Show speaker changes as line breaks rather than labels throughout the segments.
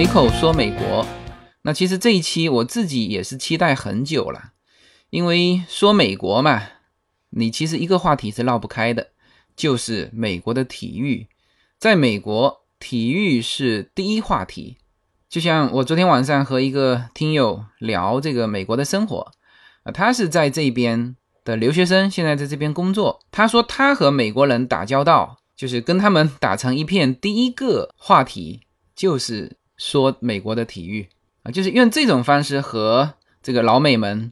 随口说美国，那其实这一期我自己也是期待很久了，因为说美国嘛，你其实一个话题是绕不开的，就是美国的体育。在美国，体育是第一话题。就像我昨天晚上和一个听友聊这个美国的生活，啊，他是在这边的留学生，现在在这边工作。他说他和美国人打交道，就是跟他们打成一片，第一个话题就是说美国的体育啊，就是用这种方式和这个老美们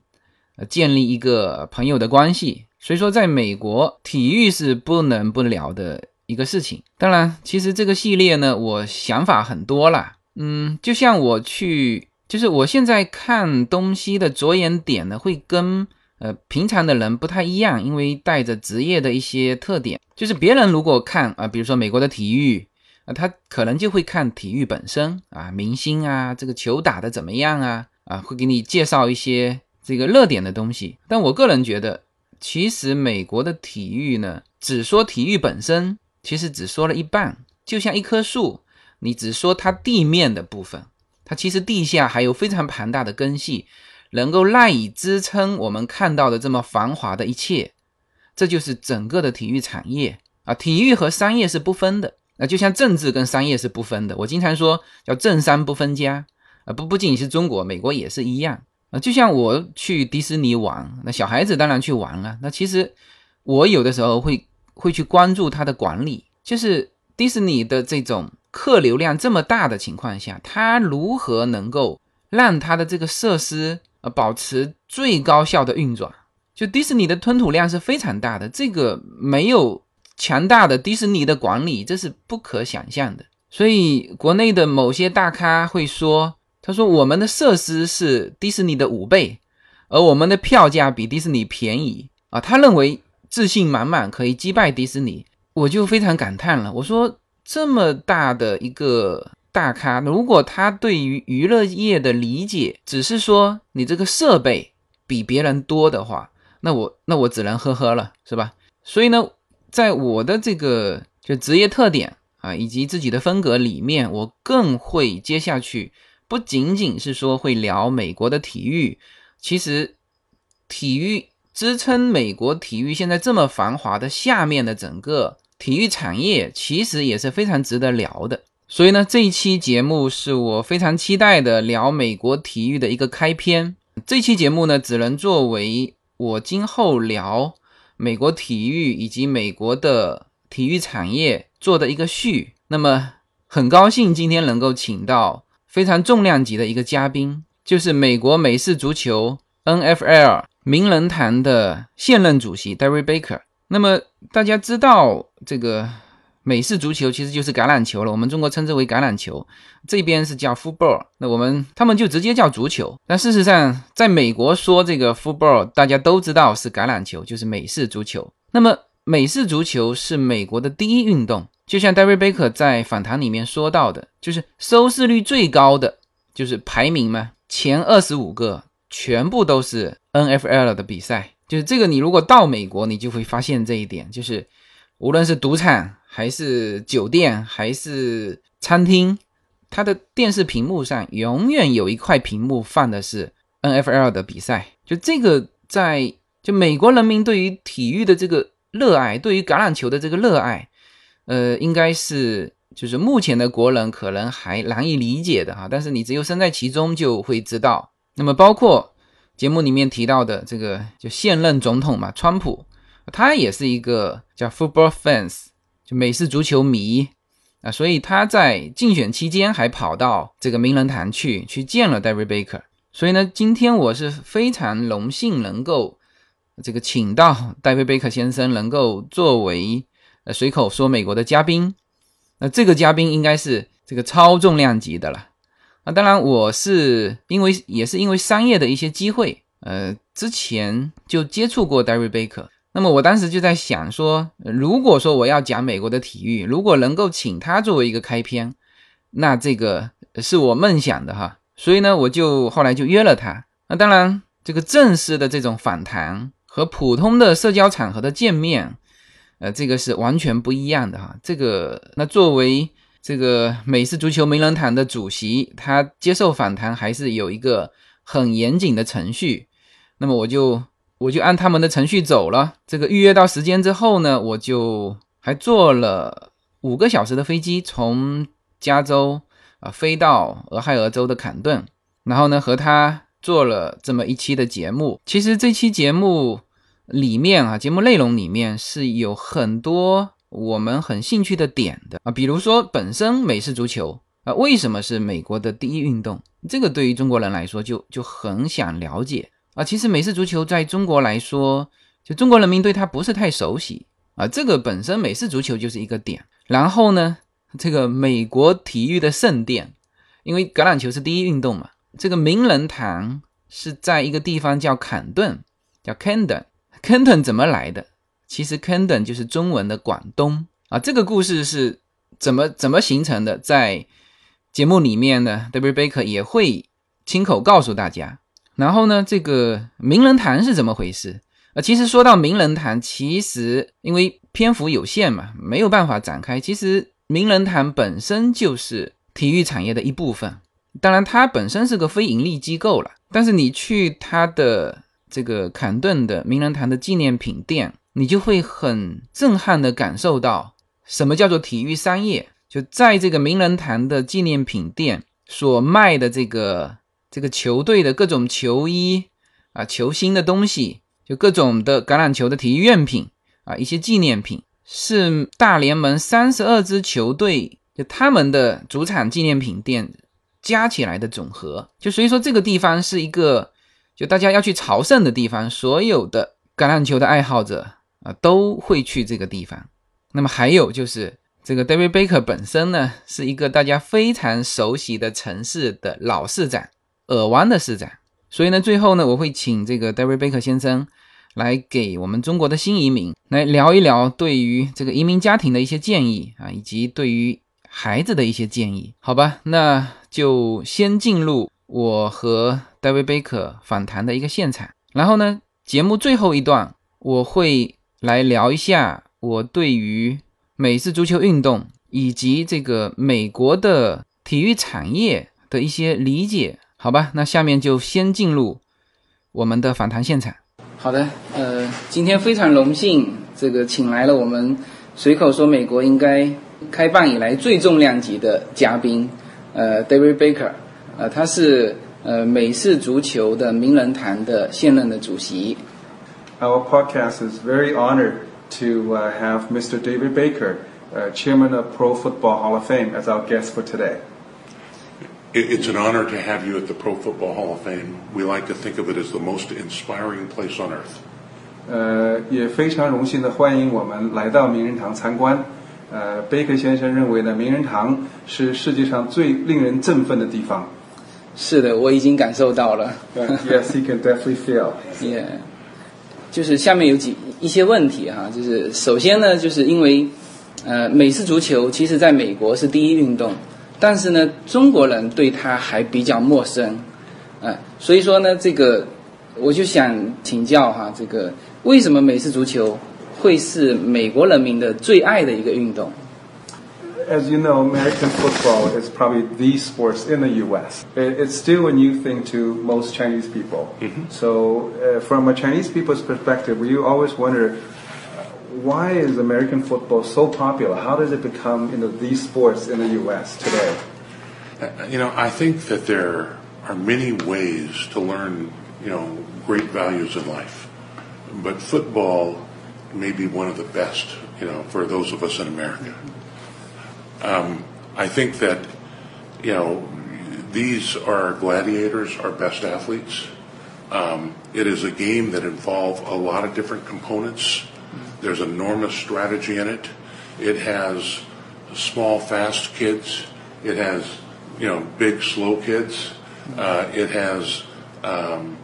呃建立一个朋友的关系。所以说，在美国，体育是不能不聊的一个事情。当然，其实这个系列呢，我想法很多了。嗯，就像我去，就是我现在看东西的着眼点呢，会跟呃平常的人不太一样，因为带着职业的一些特点。就是别人如果看啊，比如说美国的体育啊，他可能就会看体育本身啊，明星啊，这个球打的怎么样啊，啊，会给你介绍一些这个热点的东西。但我个人觉得，其实美国的体育呢，只说体育本身，其实只说了一半，就像一棵树。你只说它地面的部分，它其实地下还有非常庞大的根系，能够赖以支撑我们看到的这么繁华的一切。这就是整个的体育产业啊，体育和商业是不分的那，就像政治跟商业是不分的。我经常说叫政商不分家啊，不不仅是中国，美国也是一样啊。就像我去迪士尼玩，那小孩子当然去玩了。那其实我有的时候会会去关注它的管理，就是迪士尼的这种。客流量这么大的情况下，它如何能够让它的这个设施呃保持最高效的运转？就迪士尼的吞吐量是非常大的，这个没有强大的迪士尼的管理，这是不可想象的。所以国内的某些大咖会说：“他说我们的设施是迪士尼的五倍，而我们的票价比迪士尼便宜啊。”他认为自信满满可以击败迪士尼，我就非常感叹了。我说。这么大的一个大咖，如果他对于娱乐业的理解只是说你这个设备比别人多的话，那我那我只能呵呵了，是吧？所以呢，在我的这个就职业特点啊，以及自己的风格里面，我更会接下去不仅仅是说会聊美国的体育，其实体育支撑美国体育现在这么繁华的下面的整个。体育产业其实也是非常值得聊的，所以呢，这一期节目是我非常期待的聊美国体育的一个开篇。这期节目呢，只能作为我今后聊美国体育以及美国的体育产业做的一个序。那么，很高兴今天能够请到非常重量级的一个嘉宾，就是美国美式足球 NFL 名人堂的现任主席 Derry Baker。那么大家知道，这个美式足球其实就是橄榄球了。我们中国称之为橄榄球，这边是叫 football。那我们他们就直接叫足球。但事实上，在美国说这个 football，大家都知道是橄榄球，就是美式足球。那么美式足球是美国的第一运动，就像 David Baker 在访谈里面说到的，就是收视率最高的，就是排名嘛，前二十五个全部都是 NFL 的比赛。就是这个，你如果到美国，你就会发现这一点，就是无论是赌场还是酒店还是餐厅，它的电视屏幕上永远有一块屏幕放的是 NFL 的比赛。就这个，在就美国人民对于体育的这个热爱，对于橄榄球的这个热爱，呃，应该是就是目前的国人可能还难以理解的哈。但是你只有身在其中就会知道。那么包括。节目里面提到的这个就现任总统嘛，川普，他也是一个叫 football fans，就美式足球迷啊，所以他在竞选期间还跑到这个名人堂去去见了 David Baker。所以呢，今天我是非常荣幸能够这个请到 David Baker 先生能够作为呃随口说美国的嘉宾。那这个嘉宾应该是这个超重量级的了。那当然，我是因为也是因为商业的一些机会，呃，之前就接触过 Derry Baker。那么我当时就在想说，如果说我要讲美国的体育，如果能够请他作为一个开篇，那这个是我梦想的哈。所以呢，我就后来就约了他。那当然，这个正式的这种访谈和普通的社交场合的见面，呃，这个是完全不一样的哈。这个那作为这个美式足球名人堂的主席，他接受访谈还是有一个很严谨的程序。那么我就我就按他们的程序走了。这个预约到时间之后呢，我就还坐了五个小时的飞机，从加州啊飞到俄亥俄州的坎顿，然后呢和他做了这么一期的节目。其实这期节目里面啊，节目内容里面是有很多我们很兴趣的点的啊，比如说本身美式足球啊为什么是美国的第一运动，这个对于中国人来说就就很想了解。啊，其实美式足球在中国来说，就中国人民对它不是太熟悉啊。这个本身美式足球就是一个点。然后呢，这个美国体育的圣殿，因为橄榄球是第一运动嘛，这个名人堂是在一个地方叫坎顿，叫 Camden。Camden 怎么来的？其实 Camden 就是中文的广东啊。这个故事是怎么怎么形成的？在节目里面呢，David Baker 也会亲口告诉大家。然后呢，这个名人堂是怎么回事？呃，其实说到名人堂，其实因为篇幅有限嘛，没有办法展开。其实名人堂本身就是体育产业的一部分，当然它本身是个非盈利机构了。但是你去它的这个坎顿的名人堂的纪念品店，你就会很震撼的感受到什么叫做体育商业。就在这个名人堂的纪念品店所卖的这个。这个球队的各种球衣啊，球星的东西，就各种的橄榄球的体育用品啊，一些纪念品，是大联盟三十二支球队就他们的主场纪念品店加起来的总和。就所以说，这个地方是一个就大家要去朝圣的地方，所有的橄榄球的爱好者啊都会去这个地方。那么还有就是这个 David Baker 本身呢，是一个大家非常熟悉的城市的老市长。尔湾的市长，所以呢，最后呢，我会请这个 David Baker 先生来给我们中国的新移民来聊一聊对于这个移民家庭的一些建议啊，以及对于孩子的一些建议，好吧？那就先进入我和 David Baker 访谈的一个现场，然后呢，节目最后一段我会来聊一下我对于美式足球运动以及这个美国的体育产业的一些理解。好吧，那下面就先进入我们的访谈现场。好的，呃，今天非常荣幸，这个请来了我们随口说美国应该开办以来最重量级的嘉宾，呃，David Baker，呃，他是呃美式足球的名人堂的现任的主席。
Our podcast is very honored to have Mr. David Baker, Chairman of Pro Football Hall of Fame, as our guest for today.
It's an honor to have you at the Pro Football Hall of Fame. We like to think of it as the most inspiring place on earth.
呃，也非常荣幸的欢迎我们来到名人堂参观。呃，贝克先生认为呢，名人堂是世界上最令人振奋的地方。
是的，我已经感受到了。
Yes, he can definitely feel.
Yeah，就是下面有几一些问题哈，就是首先呢，就是因为呃，美式足球其实在美国是第一运动。但是呢，中国人对他还比较陌生，呃，所以说呢，这个我就想请教哈，这个为什么美式足球会是美国人民的最爱的一个运动？
As you know, American football is probably the sports in the U.S. It's still a new thing to most Chinese people. So, from a Chinese people's perspective, we always wonder. why is American football so popular? How does it become you know these sports in the U.S. today?
Uh, you know, I think that there are many ways to learn you know great values in life, but football may be one of the best. You know, for those of us in America, um, I think that you know these are gladiators, our best athletes. Um, it is a game that involves a lot of different components there's enormous strategy in it. It has small, fast kids. It has, you know, big, slow kids. Uh, it has um,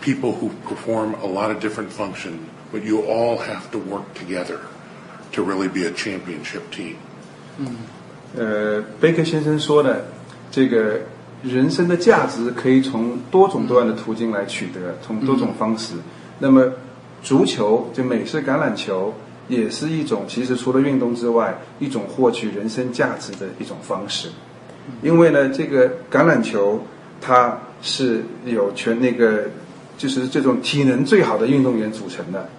people who perform a lot of different function, but you all have to work together to really be a championship team.
呃，贝克先生说的，这个人生的价值可以从多种多样的途径来取得，从多种方式。那么 足球就美式橄榄球也是一种其实除了运动之外，一种获取人生价值的一种方式。因为呢，这个橄榄球它是有全那个就是这种体能最好的运动员组成的，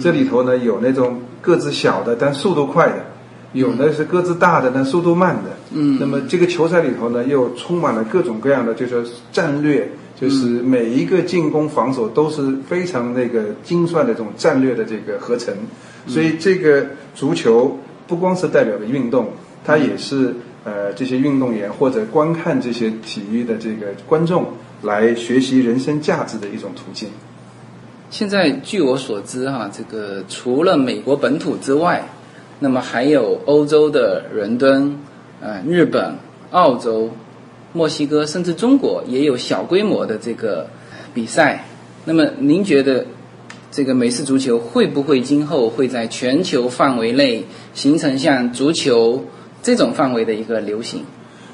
这里头呢有那种个子小的但速度快的。有的是个子大的，但速度慢的。
嗯，
那么这个球赛里头呢，又充满了各种各样的，就是战略，就是每一个进攻、防守都是非常那个精算的这种战略的这个合成。所以这个足球不光是代表的运动，它也是呃这些运动员或者观看这些体育的这个观众来学习人生价值的一种途径。
现在据我所知，哈，这个除了美国本土之外。那么还有欧洲的伦敦，呃，日本、澳洲、墨西哥，甚至中国也有小规模的这个比赛。那么您觉得这个美式足球会不会今后会在全球范围内形成像足球这种范围的一个流行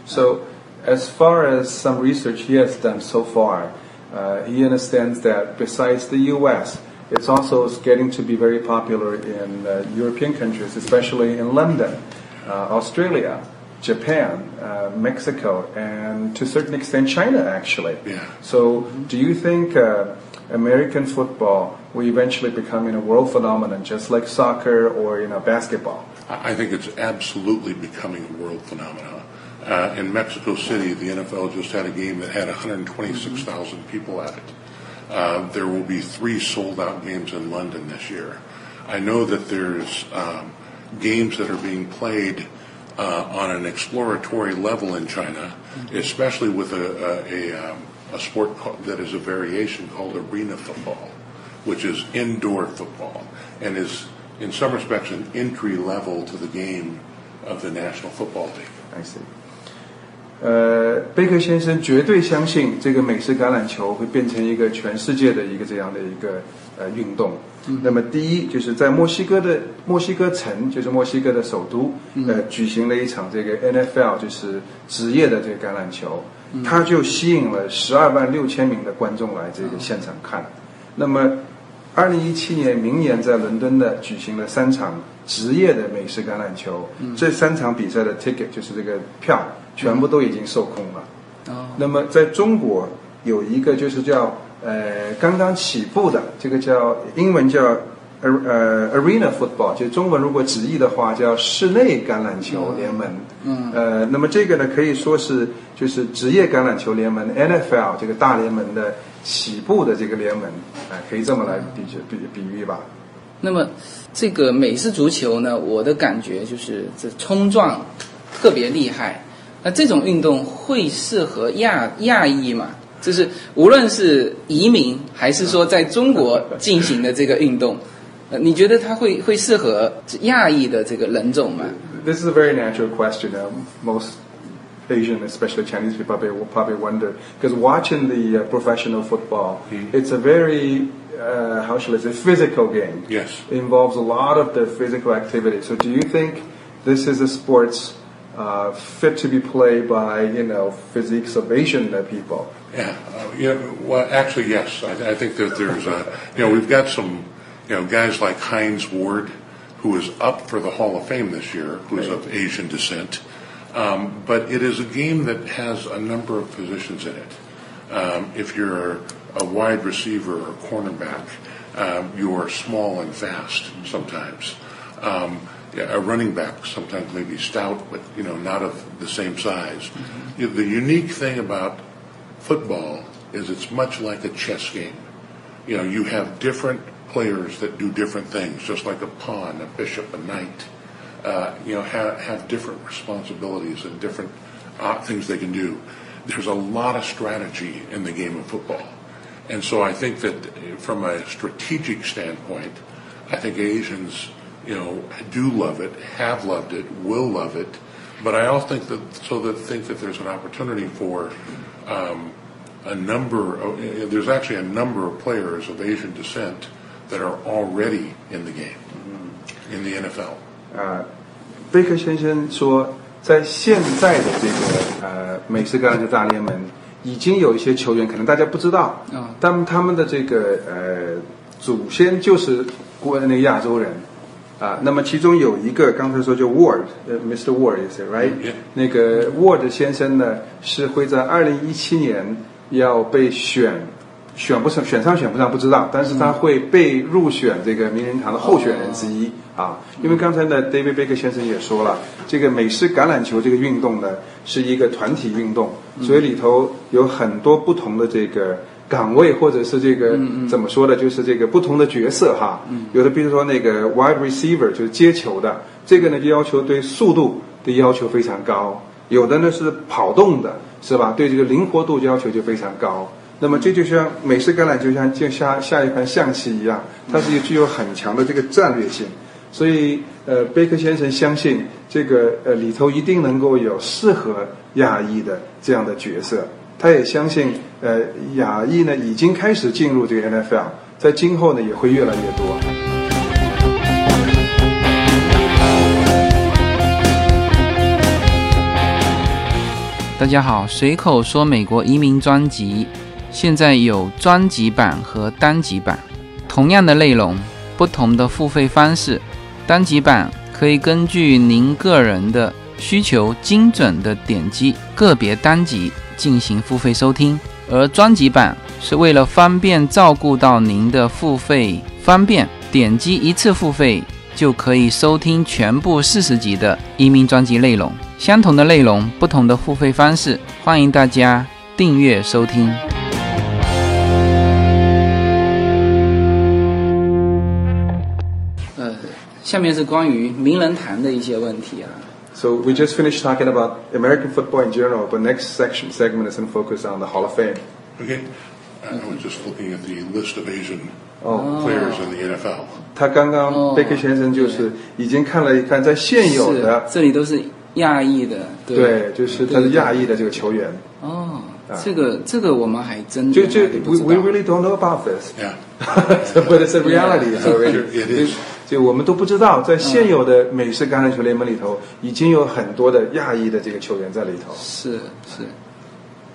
？So, as far as some research he has done so far, uh, he understands that besides the U.S. It's also getting to be very popular in uh, European countries, especially in London, uh, Australia, Japan, uh, Mexico, and to a certain extent China, actually.
Yeah.
So, do you think uh, American football will eventually become a world phenomenon, just like soccer or you know basketball?
I think it's absolutely becoming a world phenomenon. Uh, in Mexico City, the NFL just had a game that had 126,000 people at it. Uh, there will be three sold out games in London this year. I know that there's um, games that are being played uh, on an exploratory level in China, especially with a, a, a, um, a sport that is a variation called arena football, which is indoor football and is, in some respects, an entry level to the game of the National Football League.
I see. 呃，贝克先生绝对相信这个美式橄榄球会变成一个全世界的一个这样的一个呃运动。那么，第一就是在墨西哥的墨西哥城，就是墨西哥的首都，呃，举行了一场这个 NFL，就是职业的这个橄榄球，它就吸引了十二万六千名的观众来这个现场看。那么，二零一七年明年在伦敦的举行了三场职业的美式橄榄球，这三场比赛的 ticket 就是这个票。全部都已经售空了。哦。那么在中国有一个就是叫呃刚刚起步的这个叫英文叫呃 arena football，就中文如果直译的话叫室内橄榄球联盟。嗯。呃，那么这个呢可以说是就是职业橄榄球联盟 NFL 这个大联盟的起步的这个联盟，哎，可以这么来比比比喻吧。
那么这个美式足球呢，我的感觉就是这冲撞特别厉害。那这种运动会适合亚亚裔吗？就是无论是移民还是说在中国进行的这个运动，呃，你觉得它会会适合亚裔的这个人种吗？
This is a very natural question. Most Asian, especially Chinese people, will probably wonder because watching the uh, professional football, mm-hmm. it's a very uh, how shall I say physical game.
Yes,
it involves a lot of the physical activity. So, do you think this is a sports uh, fit to be played by you know physiques of Asian people.
Yeah, uh, yeah. Well, actually, yes. I, I think that there's a, you know we've got some you know guys like Heinz Ward, who is up for the Hall of Fame this year, who is of Asian descent. Um, but it is a game that has a number of positions in it. Um, if you're a wide receiver or cornerback, um, you are small and fast sometimes. Um, a running back sometimes maybe stout, but you know not of the same size. Mm-hmm. The unique thing about football is it's much like a chess game. You know, you have different players that do different things, just like a pawn, a bishop, a knight. Uh, you know, have, have different responsibilities and different uh, things they can do. There's a lot of strategy in the game of football. And so I think that from a strategic standpoint, I think Asians you know, do love it, have loved it, will love it. But I also think that so that think that there's an opportunity for um, a number. Of, there's actually a number of players of Asian descent that are already in the game in the NFL.
啊，贝克先生说，在现在的这个呃美式橄榄球大联盟，已经有一些球员可能大家不知道，啊，但他们的这个呃祖先就是国那个亚洲人。 啊，那么其中有一个刚才说就 Ward，呃，Mr. Ward is it right？. 那个 Ward 先生呢是会在二零一七年要被选，选不上，选上选不上不知道，但是他会被入选这个名人堂的候选人之一、啊。因为刚才呢，David Baker 先生也说了，这个美式橄榄球这个运动呢是一个团体运动，所以里头有很多不同的这个。岗位或者是这个、怎么说呢？就是这个不同的角色哈，有的比如说那个 wide receiver 就是接球的，这个呢就要求对速度的要求非常高，有的呢是跑动的，是吧？对这个灵活度要求就非常高。那么这就像美式橄榄球像就像下一盘象棋一样，它是具有很强的这个战略性。所以，呃，贝克先生相信这个呃里头一定能够有适合亚裔的这样的角色。他也相信，呃，亚裔呢已经开始进入这个 NFL，在今后呢也会越来越多。
大家好，随口说美国移民专辑现在有专辑版和单集版，同样的内容，不同的付费方式。单集版可以根据您个人的需求，精准的点击个别单集进行付费收听，而专辑版是为了方便照顾到您的付费方便，点击一次付费就可以收听全部四十集的移民专辑内容。相同的内容，不同的付费方式，欢迎大家订阅收听。呃，下面是关于名人堂的一些问题啊。
So we just finished talking about American football in general, but next section segment is going to focus on the Hall of Fame.
Okay. I was just looking at the list of Asian
哦，
players in the NFL.
他刚刚
哦
贝克先生就是已经看了一看，在现有的
是，这里都是亚裔的，对，
对，就是他是亚裔的这个球员。
哦，这个这个我们还真
就就
还不
we
知道
we really don't know about this.
Yeah.
but it's a reality.
Yeah.
So
It is.
就我们都不知道，在现有的美式橄榄球联盟里头，已经有很多的亚裔的这个球员在里头。
是是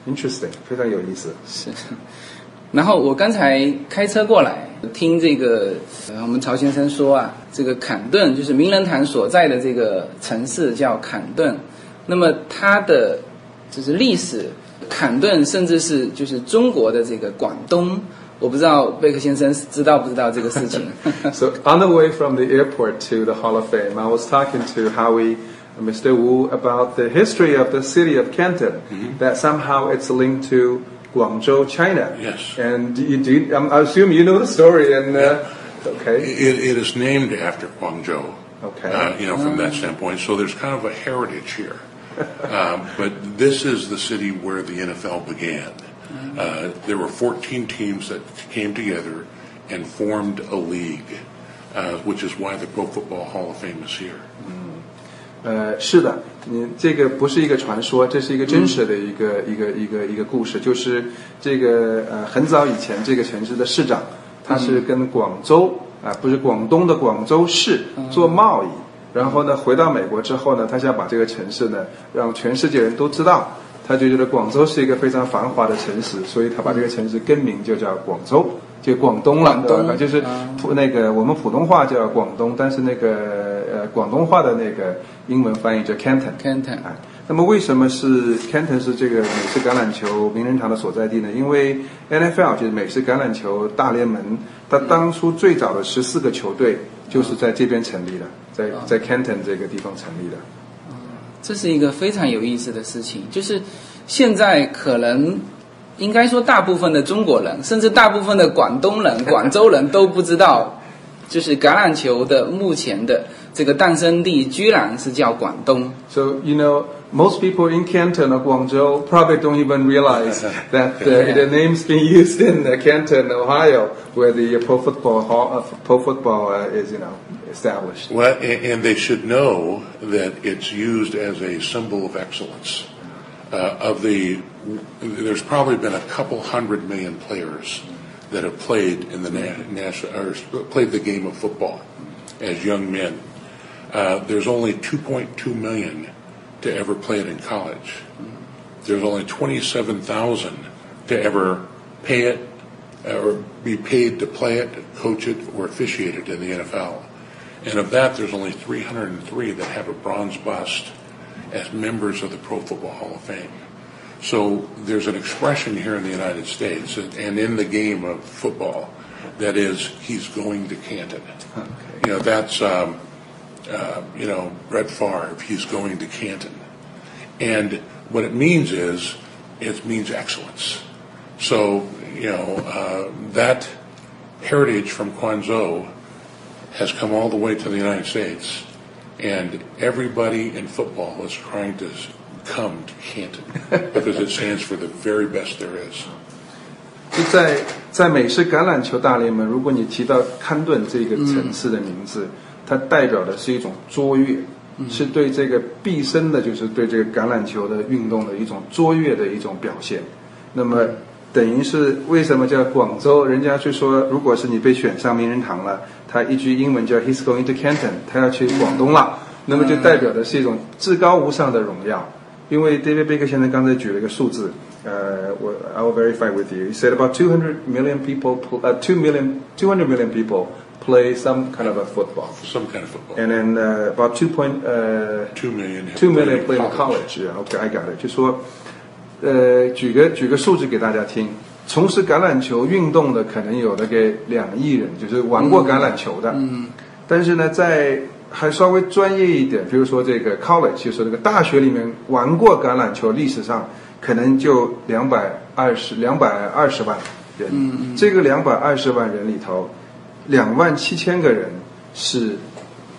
Interesting，非常有意思。
是。然后我刚才开车过来，听这个呃，我们曹先生说啊，这个坎顿就是名人堂所在的这个城市叫坎顿，那么它的就是历史，坎顿甚至是就是中国的这个广东，我不知道贝克先生知道不知道这个事情。
So on the way from the airport to the Hall of Fame, I was talking to Howie, Mr. Wu, about the history of the city of Canton. That somehow it's linked to Guangzhou, China.
Yes.
And you do. Um, I assume you know the story. And uh, okay.
It, it is named after Guangzhou.
Okay.
Uh, you know, from that standpoint. So there's kind of a heritage here. um, but this is the city where the NFL began. Uh, there were 14 teams that came together and formed a league, uh, which is why the Pro Football Hall of Fame is here.
呃，是的，你这个不是一个传说，这是一个真实的一个、一个一个一个故事，就是这个呃很早以前这个城市的市长，他是跟广州啊、不是广东的广州市做贸易，然后呢回到美国之后呢，他想把这个城市呢让全世界人都知道，他就觉得广州是一个非常繁华的城市，所以他把这个城市更名就叫广州，就广东了，对吧就是
啊
普那个我们普通话叫广东，但是那个呃广东话的那个英文翻译叫 Canton。
Canton
啊，那么为什么是 Canton 是这个美式橄榄球名人堂的所在地呢？因为 NFL 就是美式橄榄球大联盟，它当初最早的十四个球队就是在这边成立的，在在 Canton 这个地方成立的。
这是一个非常有意思的事情，就是现在可能应该说大部分的中国人，甚至大部分的广东人、广州人都不知道，就是橄榄球的目前的这个诞生地居然是叫广东。
So you know, most people in Canton or Guangzhou probably don't even realize that the, the name's being used in uh, Canton, Ohio, where the uh, pro football hall, uh, pro football uh, is, you know, established.
Well, and, and they should know that it's used as a symbol of excellence. Uh, of the, there's probably been a couple hundred million players that have played in the na- national or played the game of football as young men. Uh, there's only 2.2 million to ever play it in college. There's only 27,000 to ever pay it or be paid to play it, coach it, or officiate it in the NFL. And of that, there's only 303 that have a bronze bust as members of the Pro Football Hall of Fame. So there's an expression here in the United States and in the game of football that is, he's going to Canton.
Okay.
You know, that's, um, uh, you know, Brett Favre, he's going to Canton. And what it means is, it means excellence. So, you know, uh, that heritage from Quanzhou has come all the way to the United States. And everybody in football is trying to come to Canton because it stands for the very best there is.
就在在美式橄榄球大联盟，如果你提到康顿这个城市的名字， 它代表的是一种卓越，是对这个毕生的，就是对这个橄榄球的运动的一种卓越的一种表现。那么，等于是为什么叫广州？人家就说，如果是你被选上名人堂了，他一句英文叫 "He's going to Canton"，他要去广东了，那么就代表的是一种至高无上的荣耀。因为 David Baker 先生刚才举了一个数字，呃，我 I will verify with you. He said about two hundred million people, pl- uh, 2 million, two hundred million people play some kind of a football,
Some kind of football.
and then uh, about two point, uh,
Two million. have
2
played
million play in college. Yeah, okay, I got it. 就说，呃，举个举个数字给大家听。从事橄榄球运动的可能有那个两亿人，就是玩过橄榄球的。嗯。但是呢，在还稍微专业一点，比如说这个 college，就是这个大学里面玩过橄榄球，历史上可能就两百二十两百二十万人。嗯嗯。这个两百二十万人里头，两万七千个人是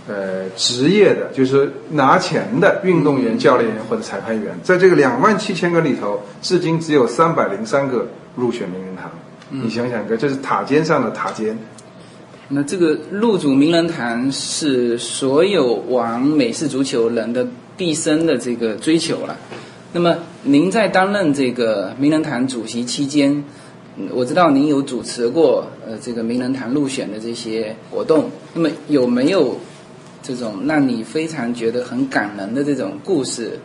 呃职业的，就是拿钱的运动员、教练员或者裁判员。在这个两万七千个里头，至今只有三百零三个入选名人堂。你想想看，这是塔尖上的塔尖。
那这个入主名人堂是所有玩美式足球人的毕生的这个追求了。那么您在担任这个名人堂主席期间，嗯我知道您有主持过呃这个名人堂入选的这些活动。那么有没有这种让你非常觉得很感人的这种故事，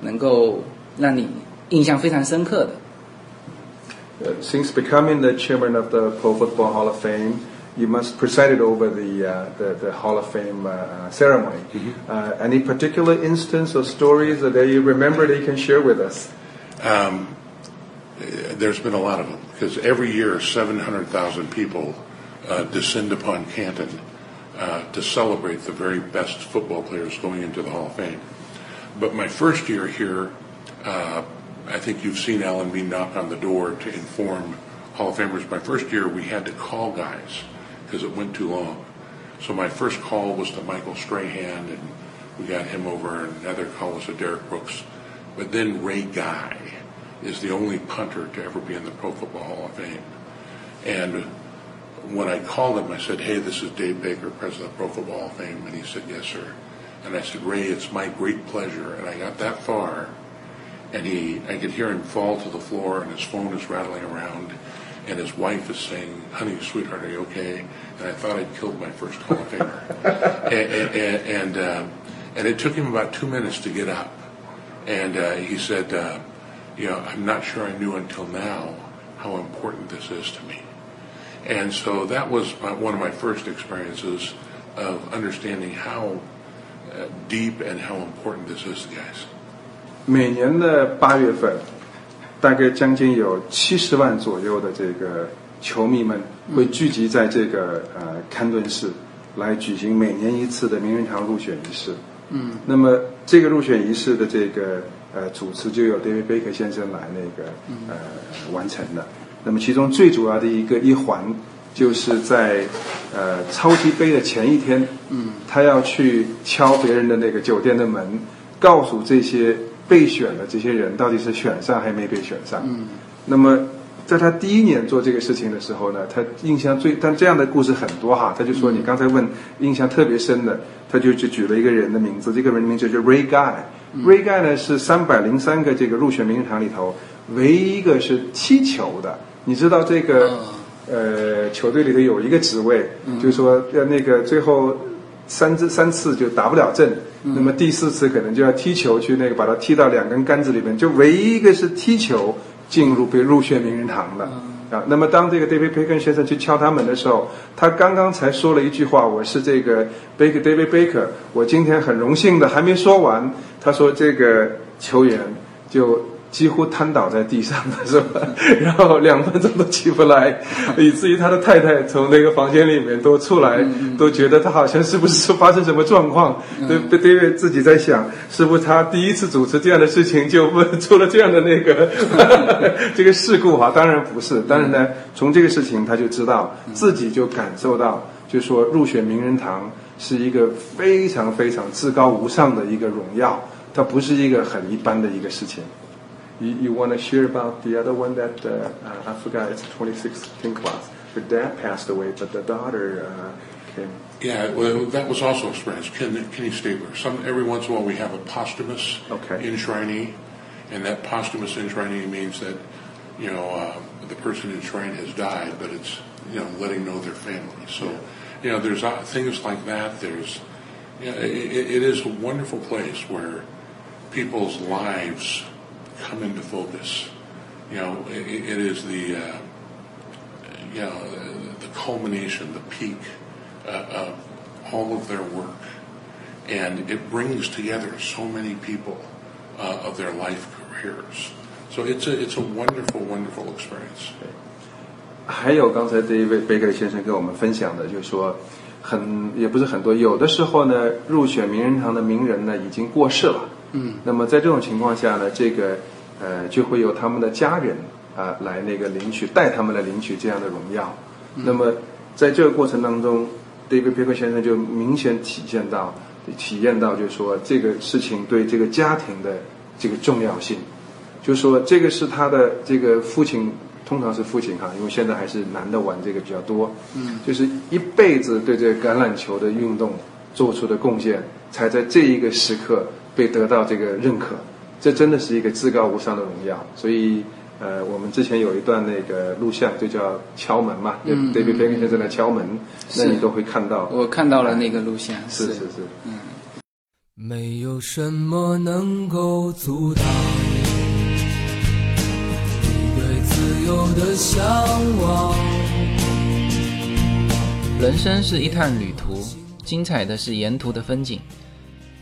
能够让你印象非常深刻的？
Uh, since becoming the chairman of the Pro Football Hall of Fame, you must preside over the, uh, the, the Hall of Fame uh, ceremony. Uh, any particular instance or stories that you remember that you can share with us?
Um, uh, there's been a lot of them because every year 700,000 people uh, descend upon Canton uh, to celebrate the very best football players going into the Hall of Fame. But my first year here, uh, I think you've seen Alan me knock on the door to inform Hall of Famers. My first year, we had to call guys because it went too long. So my first call was to Michael Strahan, and we got him over, and another call was to Derek Brooks. But then Ray Guy is the only punter to ever be in the Pro Football Hall of Fame. And when I called him, I said, hey, this is Dave Baker, president of Pro Football Hall of Fame. And he said, yes, sir. And I said, Ray, it's my great pleasure. And I got that far, and he, I could hear him fall to the floor, and his phone is rattling around, and his wife is saying, honey, sweetheart, are you okay? And I thought I'd killed my first Hall of Famer. and and, and, uh, and it took him about two minutes to get up. And uh, he said, uh, you know, I'm not sure I knew until now how important this is to me. And so that was my, one of my first experiences of understanding how uh, deep and how important this is to guys.
每年的八月份，大概将近有七十万左右的这个球迷们会聚集在这个呃康顿市，来举行每年一次的名人堂入选仪式。嗯，那么这个入选仪式的这个 呃主持就有 David Baker 先生来那个呃完成的。那么其中最主要的一个一环，就是在呃超级杯的前一天，嗯，他要去敲别人的那个酒店的门，告诉这些被选的这些人到底是选上还没被选上。嗯，那么在他第一年做这个事情的时候呢，他印象最，但这样的故事很多哈。他就说你刚才问印象特别深的，他就就举了一个人的名字，这个人名字叫 Ray Guy。Ray Guy 呢是三百零三个这个入选名人堂里头唯一一个是踢球的。你知道这个呃球队里头有一个职位，就是说要那个最后三次三次就打不了阵，那么第四次可能就要踢球去那个把它踢到两根杆子里面，就唯一一个是踢球进入被入选名人堂的。啊，那么当这个 David Baker 先生去敲他门的时候，他刚刚才说了一句话：“我是这个 Baker David Baker。”我今天很荣幸的，还没说完，他说这个球员就。几乎瘫倒在地上的是吧？然后两分钟都起不来，以至于他的太太从那个房间里面都出来，都觉得他好像是不是发生什么状况？对对对，自己在想，是不是他第一次主持这样的事情就出了这样的那个 这个事故哈？当然不是，但是呢，从这个事情他就知道自己就感受到，就说入选名人堂是一个非常非常至高无上的一个荣耀，它不是一个很一般的一个事情。You, you want to share about the other one that uh, uh, I forgot? It's 2016 class. Her dad passed away, but the daughter uh, came.
Yeah, well, that was also experienced. Ken, Kenny Stabler. Some every once in a while we have a posthumous
okay.
enshrinee, and that posthumous enshrinee means that you know uh, the person enshrined has died, but it's you know letting know their family. So yeah. you know there's uh, things like that. There's yeah, it, it is a wonderful place where people's lives come into focus. You know, it, it is the uh, you know the culmination, the peak uh, of all of their work, and it brings together so many people uh, of their life careers. So it's a it's a wonderful, wonderful experience.
还有刚才这一位贝克先生跟我们分享的，就是说，很也不是很多，有的时候呢，入选名人堂的名人呢已经过世了， 嗯，那么在这种情况下呢，这个呃，就会有他们的家人啊来那个领取，带他们来领取这样的荣耀。那么在这个过程当中，David Picker 先生就明显体现到、体验到，就是说这个事情对这个家庭的这个重要性。就是说这个是他的这个父亲，通常是父亲哈，因为现在还是男的玩这个比较多。嗯，就是一辈子对这个橄榄球的运动做出的贡献，才在这一个时刻被得到这个认可。这真的是一个至高无上的荣耀，所以，呃，我们之前有一段那个录像，就叫敲门嘛，David Beckham 先生的敲门，那你都会看到。
我看到了那个录像，
是是是，
嗯。
没有什么能够阻挡你对自由的向往。
人生是一趟旅途，精彩的是沿途的风景。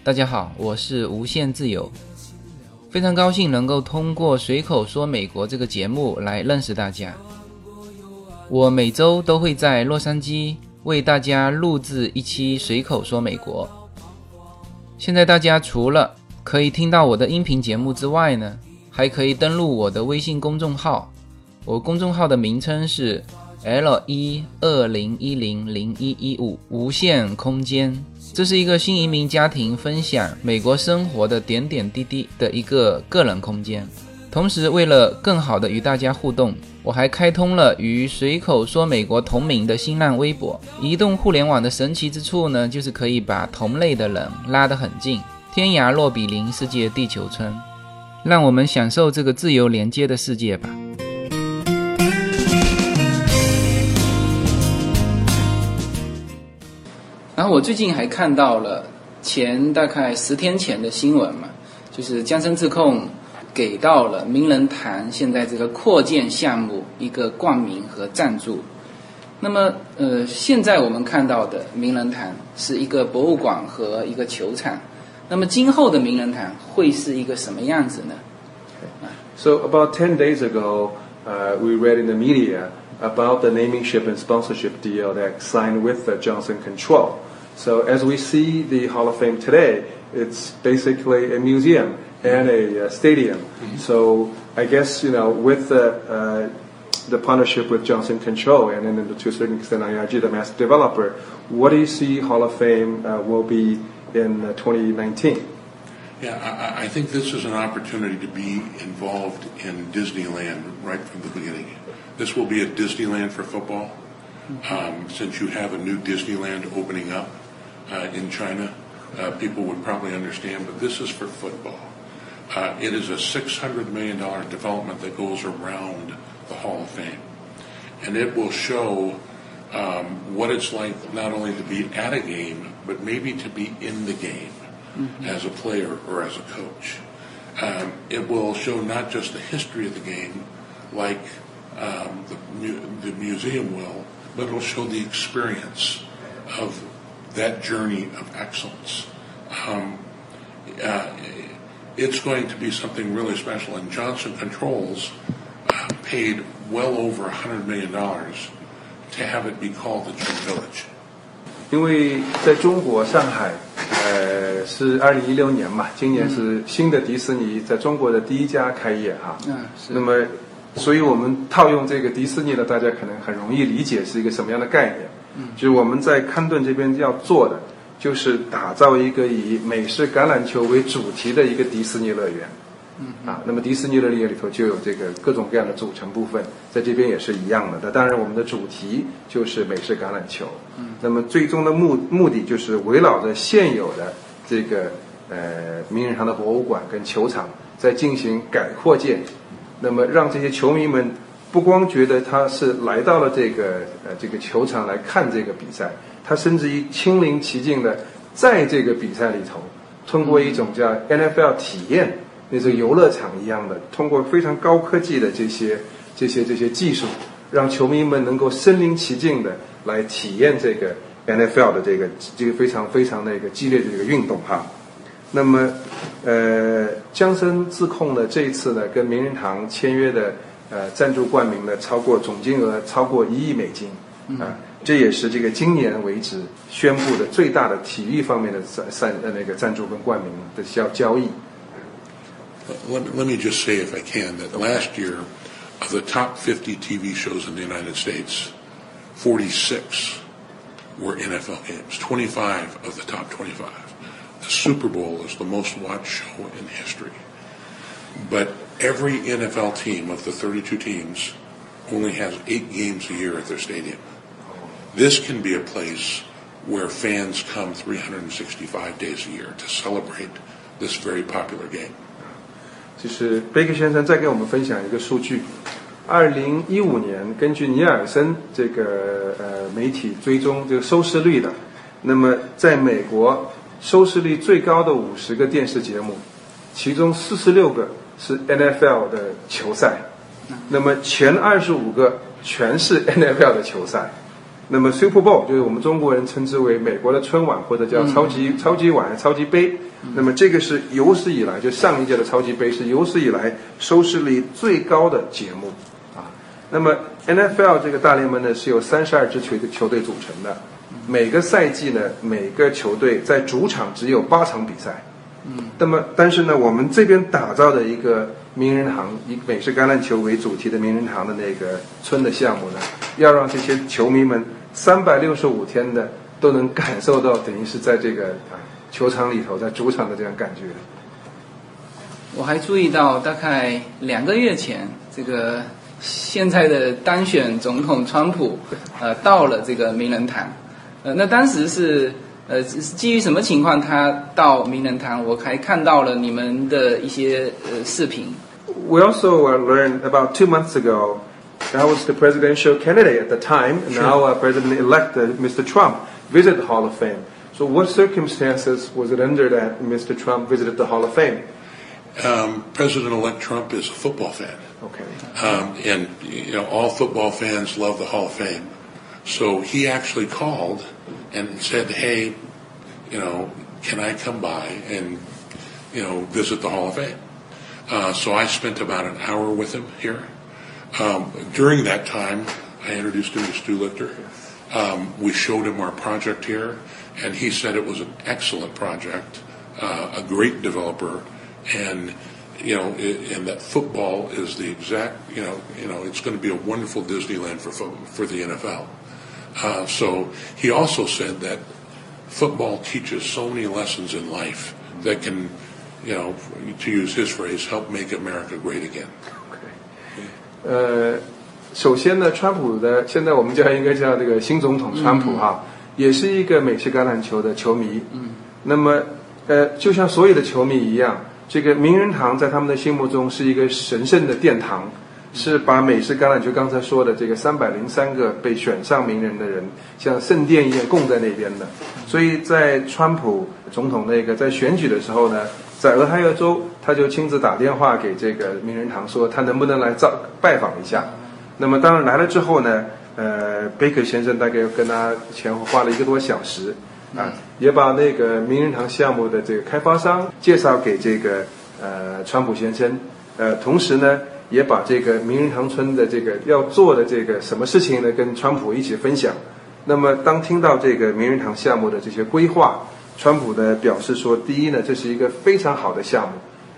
大家好，我是无限自由。非常高兴能够通过《随口说美国》这个节目来认识大家。我每周都会在洛杉矶为大家录制一期《随口说美国》。现在大家除了可以听到我的音频节目之外呢，还可以登录我的微信公众号。我公众号的名称是 L 一二零一零零一一五无限空间。这是一个新移民家庭分享美国生活的点点滴滴的一个个人空间。同时，为了更好的与大家互动，我还开通了与“随口说美国”同名的新浪微博。移动互联网的神奇之处呢，就是可以把同类的人拉得很近，天涯若比邻，世界地球村。让我们享受这个自由连接的世界吧。然后我最近还看到了前大概十天前的新闻嘛，就是江森自控给到了名人堂现在这个扩建项目一个冠名和赞助。那么呃，现在我们看到的名人堂是一个博物馆和一个球场。那么今后的名人堂会是一个什么样子呢啊
？So about ten days ago, uh, we read in the media about the naming ship and sponsorship deal that signed with the Johnson Control. So as we see the Hall of Fame today, it's basically a museum and a, uh, stadium. Mm-hmm. So I guess you know with the uh, the partnership with Johnson Control and then to a certain extent IRG, the master developer, what do you see Hall of Fame uh, will be in uh, 2019?
Yeah, I, I, think this is an opportunity to be involved in Disneyland right from the beginning. This will be a Disneyland for football. Mm-hmm. Um, since you have a new Disneyland opening up, uh, in China, uh, people would probably understand, but this is for football. Uh, it is a $600 million development that goes around the Hall of Fame. And it will show um, what it's like not only to be at a game, but maybe to be in the game mm-hmm. as a player or as a coach. Um, it will show not just the history of the game, like um, the, mu- the museum will, but it'll show the experience of that journey of excellence. Um, uh, it's going to be something really special, and Johnson Controls uh, paid well over $100 million to have it be called the Dream Village.
因为在中国上海，呃，是二零一六年嘛，今年是新的迪士尼在中国的第一家开业哈。
嗯是
那么， 所以我们套用这个迪士尼的，大家可能很容易理解是一个什么样的概念。嗯，就是我们在康顿这边要做的，就是打造一个以美式橄榄球为主题的一个迪士尼乐园。嗯啊，那么迪士尼乐园里头就有这个各种各样的组成部分，在这边也是一样的。那当然，我们的主题就是美式橄榄球。嗯，那么最终的目目的就是围绕着现有的这个呃名人堂的博物馆跟球场，在进行改扩建。那么让这些球迷们不光觉得他是来到了这个呃这个球场来看这个比赛，他甚至于亲临其境的在这个比赛里头，通过一种叫 NFL 体验，那种游乐场一样的，通过非常高科技的这些这些这些技术，让球迷们能够身临其境的来体验这个 NFL 的这个这个非常非常那个激烈的这个运动哈。那么，呃，江森自控呢，这一次呢，跟名人堂签约的呃赞助冠名呢，超过总金额超过一亿美金，啊、这也是这个今年为止宣布的最大的体育方面的赞赞呃那个赞助跟冠名的交交易。
Let, let me just say, if I can, that last year, of the top 50 TV shows in the United States, 46 were NFL games, 25 of the top 25. The Super Bowl is the most watched show in history. But every NFL team of the 32 teams only has eight games a year at their stadium. This can be a place where fans come 365 days a year to celebrate this very popular game.
就是贝克先生再给我们分享一个数据，二零一五年根据尼尔森这个呃媒体追踪这个收视率的，那么在美国 收视率最高的五十个电视节目，其中四十六个是 NFL 的球赛，那么前二十五个全是 NFL 的球赛。那么 Super Bowl 就是我们中国人称之为美国的春晚或者叫超级、超级碗、超级杯。那么这个是有史以来就上一届的超级杯是有史以来收视率最高的节目啊。那么 NFL 这个大联盟呢是由三十二支球队球队组成的，每个赛季呢每个球队在主场只有八场比赛。嗯那么，但是呢，我们这边打造的一个名人堂，以美式橄榄球为主题的名人堂的那个村的项目呢，要让这些球迷们三百六十五天的都能感受到，等于是在这个啊球场里头，在主场的这样感觉。
我还注意到，大概两个月前，这个现在的当选总统川普，呃，到了这个名人堂，呃，那当时是呃是基于什么情况他到名人堂？我还看到了你们的一些呃视频。
We also uh, learned about two months ago. That was the presidential candidate at the time, and now uh, President-elect uh, Mr. Trump visited the Hall of Fame. So, what circumstances was it under that Mr. Trump visited the Hall of Fame?
Um, President-elect Trump is a football fan.
Okay.
Um, and you know all football fans love the Hall of Fame. So he actually called and said, "Hey, you know, can I come by and you know visit the Hall of Fame?" Uh, so I spent about an hour with him here. Um, during that time, I introduced him to Stu Lichter. Um, we showed him our project here, and he said it was an excellent project, uh, a great developer, and you know, i and that football is the exact, you know, you know, it's going to be a wonderful Disneyland for for the NFL. Uh, so he also said that football teaches so many lessons in life that can, you know, to use his phrase, help make America great again.
呃，首先呢，川普的现在我们叫应该叫这个新总统川普哈，也是一个美式橄榄球的球迷。嗯，那么呃，就像所有的球迷一样，这个名人堂在他们的心目中是一个神圣的殿堂， 是把美式橄榄球刚才说的这个三百零三个被选上名人的人，像圣殿一样供在那边的。所以在川普总统那个在选举的时候呢，在俄亥俄州，他就亲自打电话给这个名人堂说，他能不能来造拜访一下。那么当然来了之后呢，呃，贝克先生大概跟他前后花了一个多小时，啊，也把那个名人堂项目的这个开发商介绍给这个呃川普先生，呃，同时呢，也把这个名人堂村的这个要做的这个什么事情呢，跟川普一起分享。那么当听到这个名人堂项目的这些规划，川普呢表示说，第一呢，这是一个非常好的项目，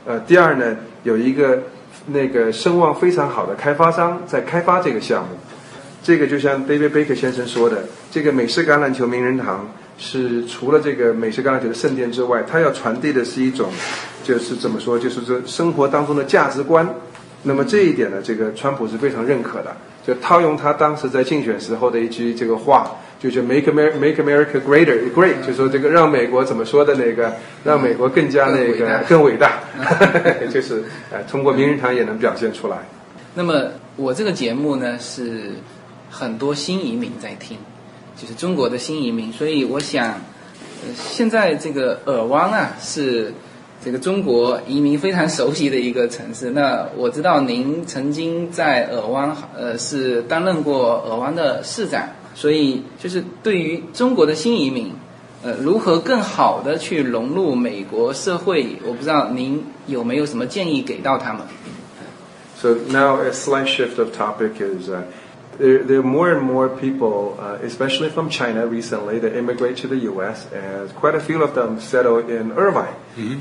呃，第二呢，有一个那个声望非常好的开发商在开发这个项目。这个就像 David Baker 先生说的，这个美式橄榄球名人堂是除了这个美式橄榄球的圣殿之外，它要传递的是一种，就是怎么说，就是说生活当中的价值观。那么这一点呢，这个川普是非常认可的。就套用他当时在竞选时候的一句这个话，就是 “Make America Make America Greater Great”，就说这个让美国怎么说的那个，让美国更加那个更伟大，就是呃通过名人堂也能表现出来。
那么我这个节目呢是很多新移民在听，就是中国的新移民，所以我想，呃，现在这个耳湾啊是这个中国移民非常熟悉的一个城市。那我知道您曾经在尔湾呃是担任过尔湾的市长，所以就是对于中国的新移民，呃，如何更好的去融入美国社会，我不知道您有没有什么建议给到他们。
So now a slight shift of topic is there, there are more and more people, uh, especially from China recently, that immigrate to the U.S. and quite a few of them settle in Irvine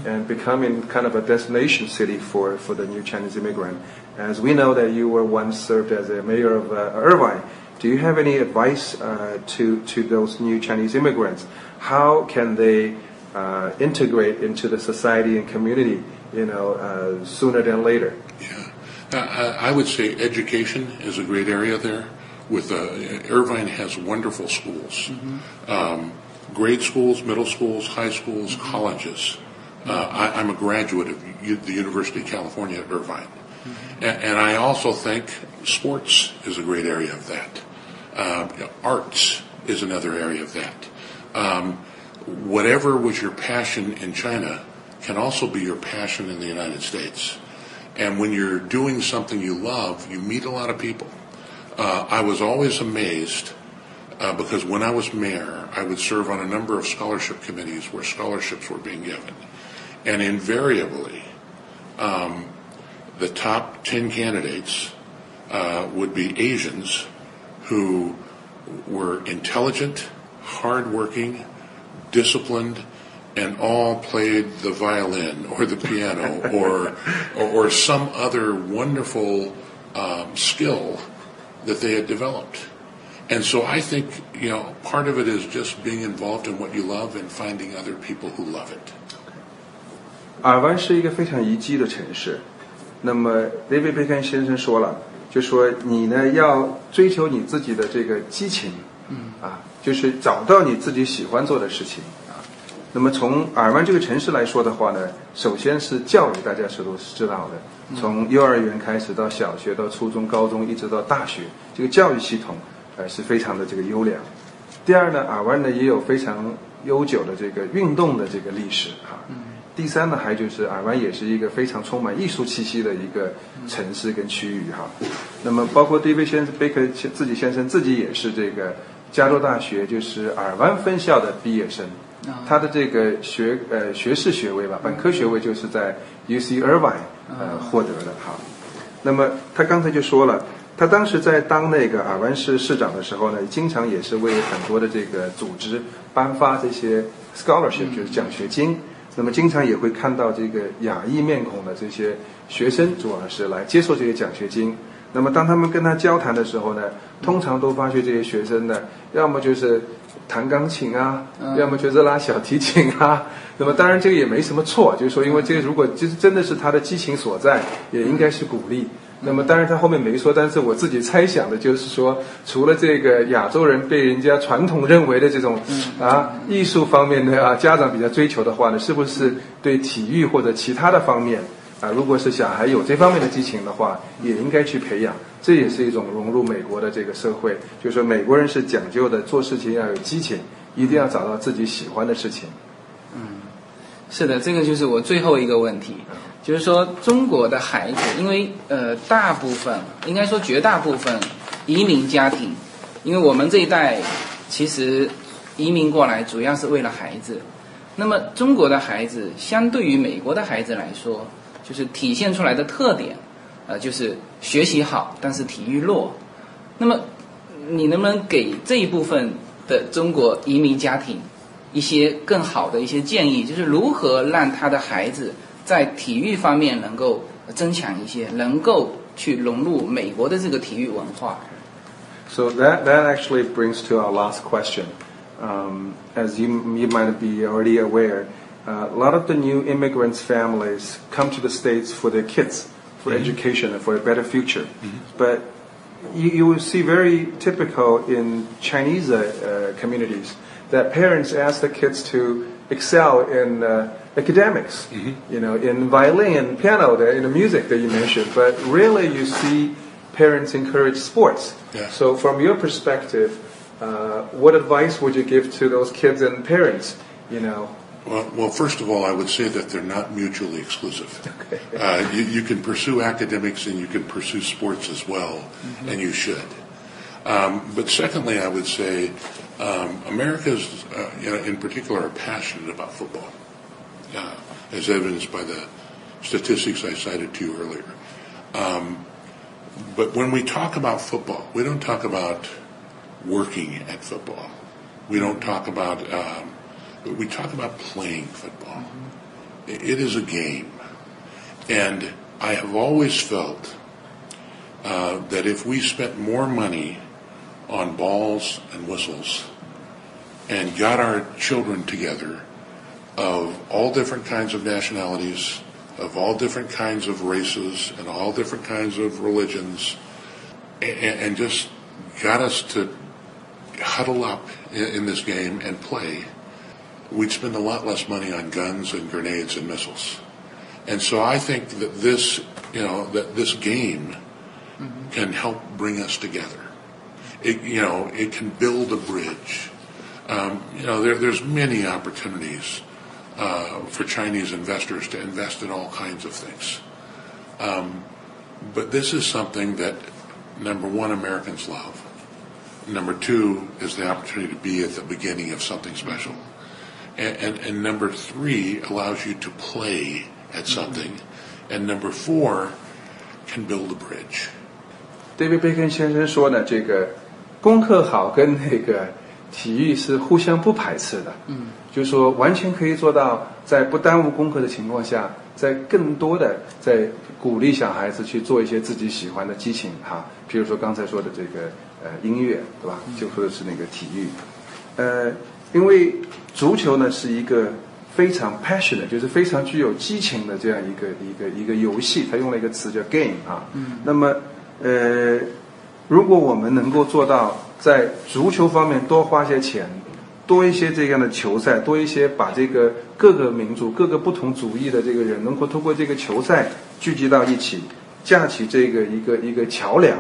and becoming kind of a destination city for, for the new Chinese immigrant. As we know that you were once served as a mayor of uh, Irvine, do you have any advice uh, to, to those new Chinese immigrants? How can they uh, integrate into the society and community, you know, uh, sooner than later?
Yeah. Uh, I I would say education is a great area there. With uh, Irvine has wonderful schools, um, grade schools, middle schools, high schools, colleges. Uh, I, I'm a graduate of U- the University of California at Irvine, and, and I also think sports is a great area of that. Know, arts is another area of that. Um, whatever was your passion in China can also be your passion in the United States. And when you're doing something you love, you meet a lot of people. Uh, I was always amazed uh, because when I was mayor, I would serve on a number of scholarship committees where scholarships were being given. And invariably, um, the top 10 candidates uh, would be Asians who were intelligent, hardworking, disciplined, and all played the violin or the piano or, or, or some other wonderful um, skill that they had developed. And so I think, you know, part of it is just being involved in what you love and finding other people who love it.
尔湾是一个非常宜居的城市。那么，David 贝肯先生说了，就说你呢要追求你自己的这个激情，嗯啊，就是找到你自己喜欢做的事情啊。 那么从尔湾这个城市来说的话呢，首先是教育，大家是都是知道的，从幼儿园开始到小学到初中、高中，一直到大学，这个教育系统呃是非常的这个优良。第二呢，尔湾呢也有非常悠久的这个运动的这个历史哈。第三呢，还就是尔湾也是一个非常充满艺术气息的一个城市跟区域哈。那么包括 David 先生、贝克自己先生自己也是这个加州大学就是尔湾分校的毕业生，他的这个学呃学士学位吧，本科学位就是在 UC Irvine 呃获得的哈。那么他刚才就说了，他当时在当那个尔湾市市长的时候呢，经常也是为很多的这个组织颁发这些 scholarship，就是奖学金。那么经常也会看到这个亚裔面孔的这些学生，主要是来接受这些奖学金。那么当他们跟他交谈的时候呢，通常都发现这些学生呢，要么就是弹钢琴啊，要么就是拉小提琴啊。那么当然这个也没什么错，就是说，因为这个如果就是真的是他的激情所在，也应该是鼓励。那么当然他后面没说，但是我自己猜想的就是说，除了这个亚洲人被人家传统认为的这种啊艺术方面的啊家长比较追求的话呢，是不是对体育或者其他的方面啊，如果是小孩有这方面的激情的话，也应该去培养。这也是一种融入美国的这个社会，就是说美国人是讲究的，做事情要有激情，一定要找到自己喜欢的事情。
嗯是的，这个就是我最后一个问题。就是说中国的孩子，因为呃大部分应该说绝大部分移民家庭，因为我们这一代其实移民过来主要是为了孩子。那么中国的孩子相对于美国的孩子来说，就是体现出来的特点，呃，就是学习好，但是体育弱。那么你能不能给这一部分的中国移民家庭一些更好的一些建议，就是如何让他的孩子在体育方面能够增强一些，能够去融入美国的这个体育文化？
So that that actually brings to our last question. Um, as you, you might be already aware, uh, a lot of the new immigrants' families come to the States for their kids, for mm-hmm. education, and for a better future. Mm-hmm. But you, you, will see very typical in Chinese uh, uh, communities that parents ask the kids to excel in uh, academics, mm-hmm. you know, in violin and piano, the, in the music that you mentioned. But really, you see parents encourage sports. Yeah. So, from your perspective, uh, what advice would you give to those kids and parents? You know.
Well, well, first of all, I would say that they're not mutually exclusive. Okay. Uh, you, you, can pursue academics and you can pursue sports as well, mm-hmm. and you should. Um, but secondly, I would say um, Americans, uh, you know, in particular, are passionate about football, uh, as evidenced by the statistics I cited to you earlier. Um, but when we talk about football, we don't talk about working at football. We don't talk about, um, we talk about playing football. It is a game. And I have always felt uh, that if we spent more money on balls and whistles and got our children together of all different kinds of nationalities, of all different kinds of races, and all different kinds of religions, and, and just got us to huddle up in, in this game and play, we'd spend a lot less money on guns and grenades and missiles. And so I think that this, you know, that this game mm-hmm. can help bring us together. It, you know, it can build a bridge. Um, you know, there, there's many opportunities uh, for Chinese investors to invest in all kinds of things. Um, but this is something that, number one, Americans love. Number two is the opportunity to be at the beginning of something special. And, and, and number three allows you to play at something. Mm-hmm. And number four can build a bridge.
David Bacon 先生说呢，这个功课好跟那个体育是互相不排斥的。嗯，就是说完全可以做到在不耽误功课的情况下，在更多的在鼓励小孩子去做一些自己喜欢的激情哈，比如说刚才说的这个呃音乐，对吧？就说的是那个体育，呃，因为足球呢是一个非常 passionate，就是非常具有激情的这样一个一个一个游戏，他用了一个词叫 game 啊。嗯。那么呃，如果我们能够做到在足球方面多花些钱。多一些这样的球赛，多一些把这个各个民族、各个不同族裔的这个人，能够通过这个球赛聚集到一起，架起这个一个一个桥梁，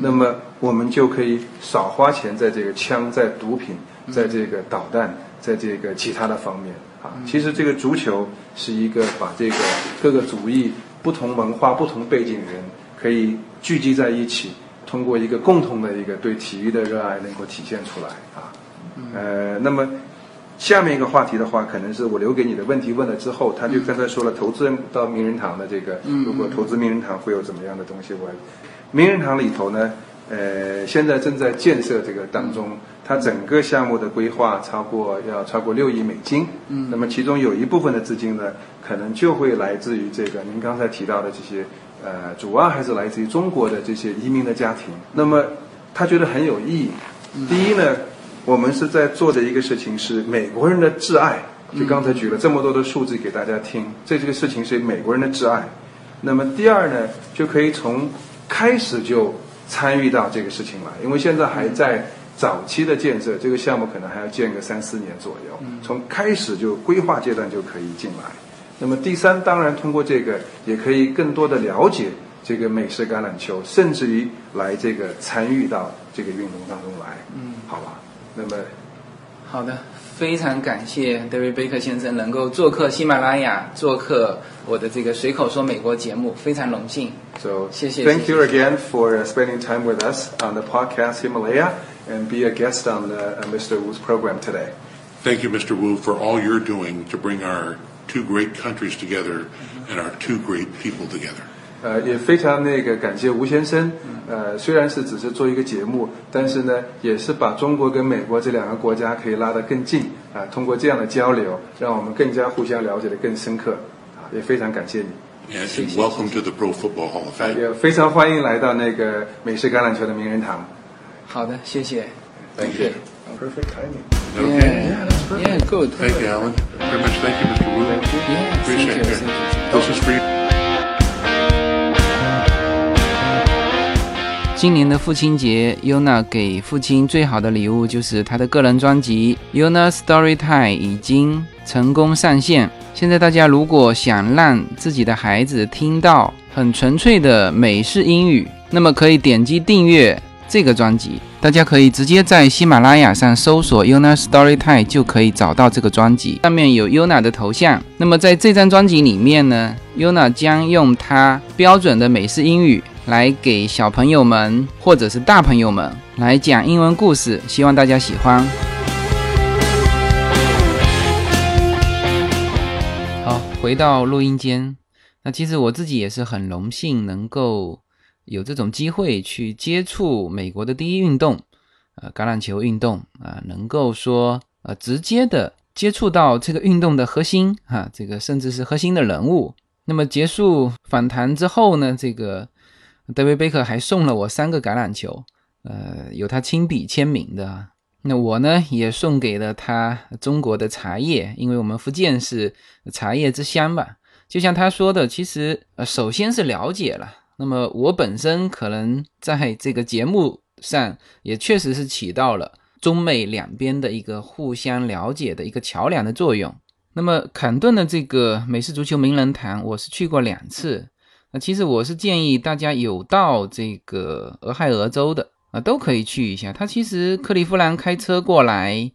那么我们就可以少花钱在这个枪、在毒品、在这个导弹、在这个其他的方面啊。其实这个足球是一个把这个各个族裔、不同文化、不同背景人可以聚集在一起，通过一个共同的一个对体育的热爱，能够体现出来啊。呃，那么下面一个话题的话，可能是我留给你的问题问了之后，他就刚才说了，投资人到名人堂的这个，如果投资名人堂会有怎么样的东西？我名人堂里头呢，呃，现在正在建设这个当中，它整个项目的规划超过要超过六亿美金。嗯，那么其中有一部分的资金呢，可能就会来自于这个您刚才提到的这些，呃，主要还是来自于中国的这些移民的家庭。那么他觉得很有意义。第一呢。我们是在做的一个事情是美国人的挚爱，就刚才举了这么多的数字给大家听，这这个事情是美国人的挚爱。那么第二呢，就可以从开始就参与到这个事情来，因为现在还在早期的建设，这个项目可能还要建个三四年左右，从开始就规划阶段就可以进来。那么第三，当然通过这个也可以更多的了解这个美式橄榄球，甚至于来这个参与到这个运动当中来，嗯，好吧。那么，
好的，非常感谢 David Baker 先生能够做客喜马拉雅，做客我的这个随口说美国节目，非常荣幸。
So
谢谢
thank
谢谢
you again for uh, spending time with us on the podcast Himalaya and be a guest on the, uh, Mr. Wu's program today.
Thank you, Mr. Wu, for all you're doing to bring our two great countries together and our two great people together.
呃，也非常那个感谢吴先生。呃，虽然是只是做一个节目，但是呢，也是把中国跟美国这两个国家可以拉得更近啊、通过这样的交流，让我们更加互相了解的更深刻。啊，也非常感谢你。
And, and welcome to the Pro Football Hall of
啊
，Fame.
也非常欢迎来到那个美式橄榄球的名人堂。
好的，谢谢。
Thank you.
Perfect timing.
Okay.
Yeah, yeah, good.
Thank you, Alan. Very much thank you, Mr. Wu.
Yeah,
Appreciate
thank you,
it.
thank you.
This is for you.
今年的父亲节，Yuna 给父亲最好的礼物就是他的个人专辑《Yuna Story Time》已经成功上线。现在大家如果想让自己的孩子听到很纯粹的美式英语，那么可以点击订阅这个专辑。大家可以直接在喜马拉雅上搜索 Yuna Story Time 就可以找到这个专辑，上面有 Yuna 的头像。那么在这张专辑里面呢，Yuna 将用她标准的美式英语。来给小朋友们或者是大朋友们来讲英文故事，希望大家喜欢。好，回到录音间，那其实我自己也是很荣幸能够有这种机会去接触美国的第一运动，呃，橄榄球运动啊、能够说呃直接的接触到这个运动的核心哈、这个甚至是核心的人物。那么结束访谈之后呢，这个。德维贝克还送了我三个橄榄球，呃，有他亲笔签名的。那我呢，也送给了他中国的茶叶，因为我们福建是茶叶之乡嘛。就像他说的，其实呃，首先是了解了。那么我本身可能在这个节目上也确实是起到了中美两边的一个互相了解的一个桥梁的作用。那么坎顿的这个美式足球名人堂，我是去过两次。其实我是建议大家有到这个俄亥俄州的啊，都可以去一下。它其实克利夫兰开车过来，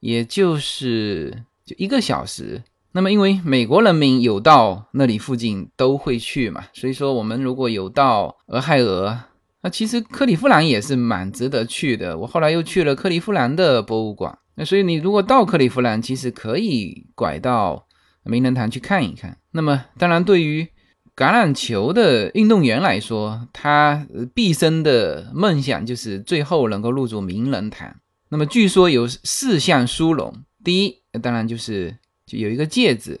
也就是就一个小时。那么因为美国人民有到那里附近都会去嘛，所以说我们如果有到俄亥俄，那其实克利夫兰也是蛮值得去的。我后来又去了克利夫兰的博物馆，那所以你如果到克利夫兰，其实可以拐到名人堂去看一看。那么当然对于橄榄球的运动员来说，他毕生的梦想就是最后能够入主名人堂。那么据说有四项殊荣，第一当然就是就有一个戒指，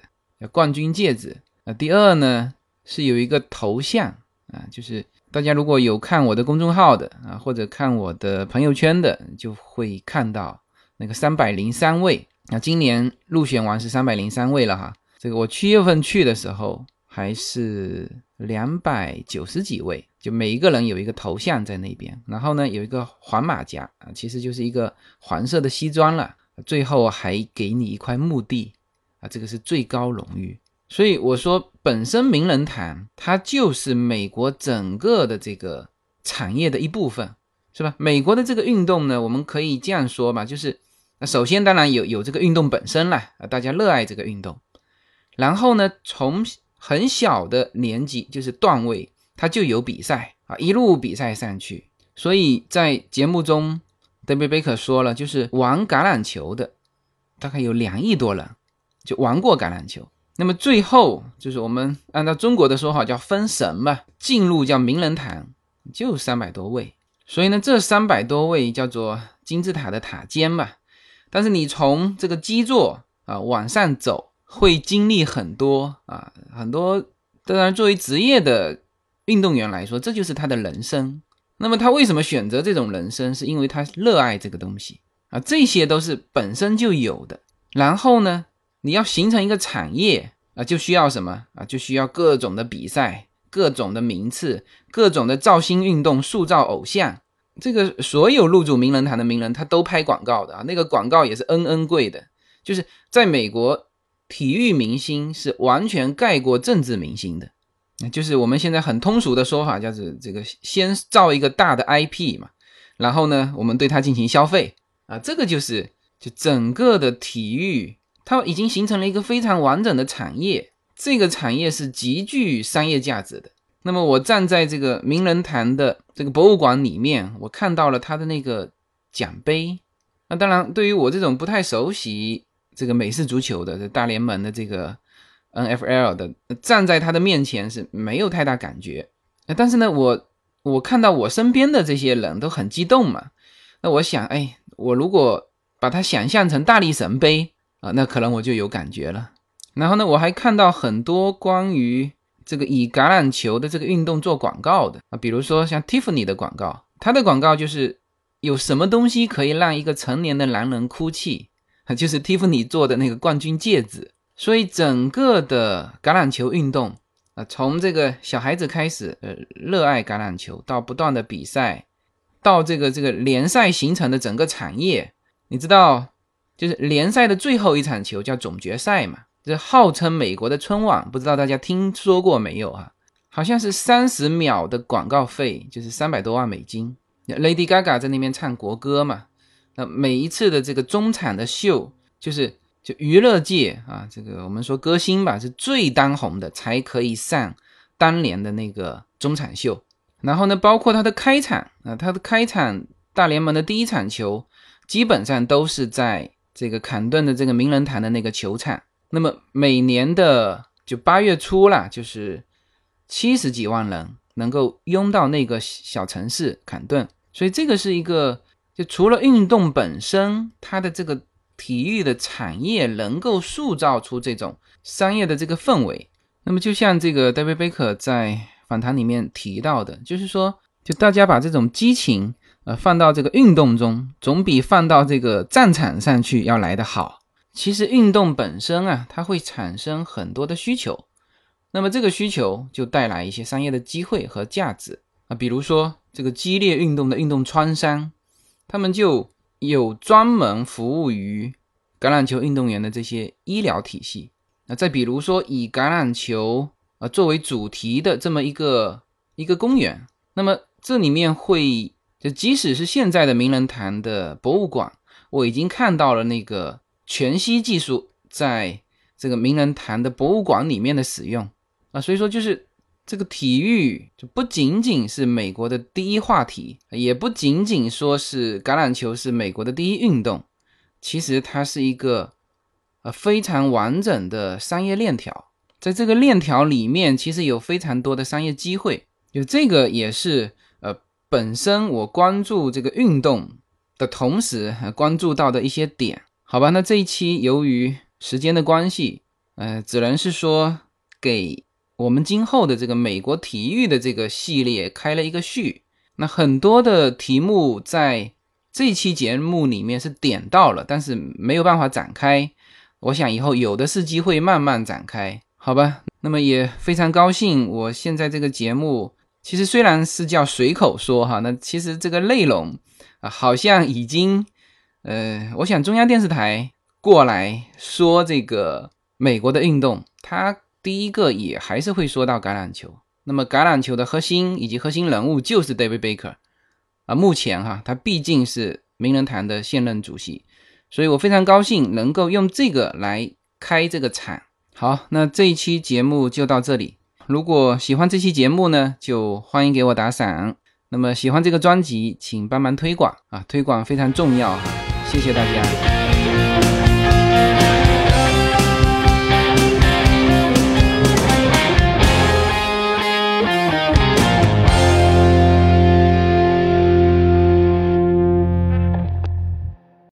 冠军戒指。啊，第二呢是有一个头像啊，就是大家如果有看我的公众号的啊，或者看我的朋友圈的，就会看到那个三百零三位。那今年入选完是三百零三位了哈。这个我七月份去的时候。还是两百九十几位，就每一个人有一个头像在那边，然后呢有一个黄马甲啊，其实就是一个黄色的西装了，最后还给你一块墓地啊，这个是最高荣誉。所以我说，本身名人堂它就是美国整个的这个产业的一部分，是吧？美国的这个运动呢，我们可以这样说吧，就是那首先当然有有这个运动本身啦，啊，大家热爱这个运动，然后呢从很小的年纪就是段位，他就有比赛啊，一路比赛上去。所以在节目中，德比贝克说了，就是玩橄榄球的大概有两亿多人，就玩过橄榄球。那么最后就是我们按照中国的说法叫封神嘛，进入叫名人堂，就三百多位。所以呢，这三百多位叫做金字塔的塔尖嘛。但是你从这个基座啊往上走。会经历很多啊，很多。当然，作为职业的运动员来说，这就是他的人生。那么，他为什么选择这种人生？是因为他热爱这个东西啊。这些都是本身就有的。然后呢，你要形成一个产业啊，就需要什么啊？就需要各种的比赛、各种的名次、各种的造星运动、塑造偶像。这个所有入主名人堂的名人，他都拍广告的啊。那个广告也是 N N 贵的，就是在美国。体育明星是完全盖过政治明星的，就是我们现在很通俗的说法，叫做这个先造一个大的 IP 嘛，然后呢，我们对它进行消费啊，这个就是就整个的体育，它已经形成了一个非常完整的产业，这个产业是极具商业价值的。那么我站在这个名人堂的这个博物馆里面，我看到了他的那个奖杯。那当然，对于我这种不太熟悉这个美式足球的这大联盟的这个 NFL 的，站在他的面前是没有太大感觉。但是呢，我我看到我身边的这些人都很激动嘛。那我想，哎，我如果把它想象成大力神杯啊，那可能我就有感觉了。然后呢，我还看到很多关于这个以橄榄球的这个运动做广告的啊，比如说像 Tiffany 的广告，它的广告就是有什么东西可以让一个成年的男人哭泣，就是 Tiffany 做的那个冠军戒指。所以整个的橄榄球运动啊，从这个小孩子开始，呃，热爱橄榄球，到不断的比赛。到这个这个联赛形成的整个产业，你知道，就是联赛的最后一场球叫总决赛嘛？这号称美国的春晚，不知道大家听说过没有啊？好像是三十秒的广告费，就是三百多万美金。Lady Gaga 在那边唱国歌嘛？那每一次的这个中场的秀，就是就娱乐界啊，这个我们说歌星吧，是最当红的才可以上当年的那个中场秀。然后呢，包括他的开场啊，他的开场大联盟的第一场球，基本上都是在这个坎顿的这个名人堂的那个球场。那么每年的就八月初啦，就是七十几万人能够拥到那个小城市坎顿。所以这个是一个，就除了运动本身，它的这个体育的产业能够塑造出这种商业的这个氛围。那么就像这个 David Baker 在。访谈里面提到的，就是说，就大家把这种激情，呃，放到这个运动中，总比放到这个战场上去要来得好。其实运动本身啊，它会产生很多的需求，那么这个需求就带来一些商业的机会和价值啊。比如说这个激烈运动的运动创伤，他们就有专门服务于橄榄球运动员的这些医疗体系。那再比如说以橄榄球。啊，作为主题的这么一个一个公园，那么这里面会就即使是现在的名人堂的博物馆，我已经看到了那个全息技术在这个名人堂的博物馆里面的使用啊，所以说就是这个体育就不仅仅是美国的第一话题，也不仅仅说是橄榄球是美国的第一运动，其实它是一个呃非常完整的商业链条。在这个链条里面，其实有非常多的商业机会，就这个也是呃，本身我关注这个运动的同时，关注到的一些点，好吧？那这一期由于时间的关系，呃，只能是说给我们今后的这个美国体育的这个系列开了一个序。那很多的题目在这期节目里面是点到了，但是没有办法展开。我想以后有的是机会慢慢展开。好吧，那么也非常高兴。我现在这个节目其实虽然是叫随口说哈，那其实这个内容啊，好像已经呃，我想中央电视台过来说这个美国的运动，它第一个也还是会说到橄榄球。那么橄榄球的核心以及核心人物就是 David Baker 啊，目前哈，他毕竟是名人堂的现任主席，所以我非常高兴能够用这个来开这个场。好，那这一期节目就到这里。如果喜欢这期节目呢，就欢迎给我打赏。那么喜欢这个专辑，请帮忙推广啊，推广非常重要哈，谢谢大家。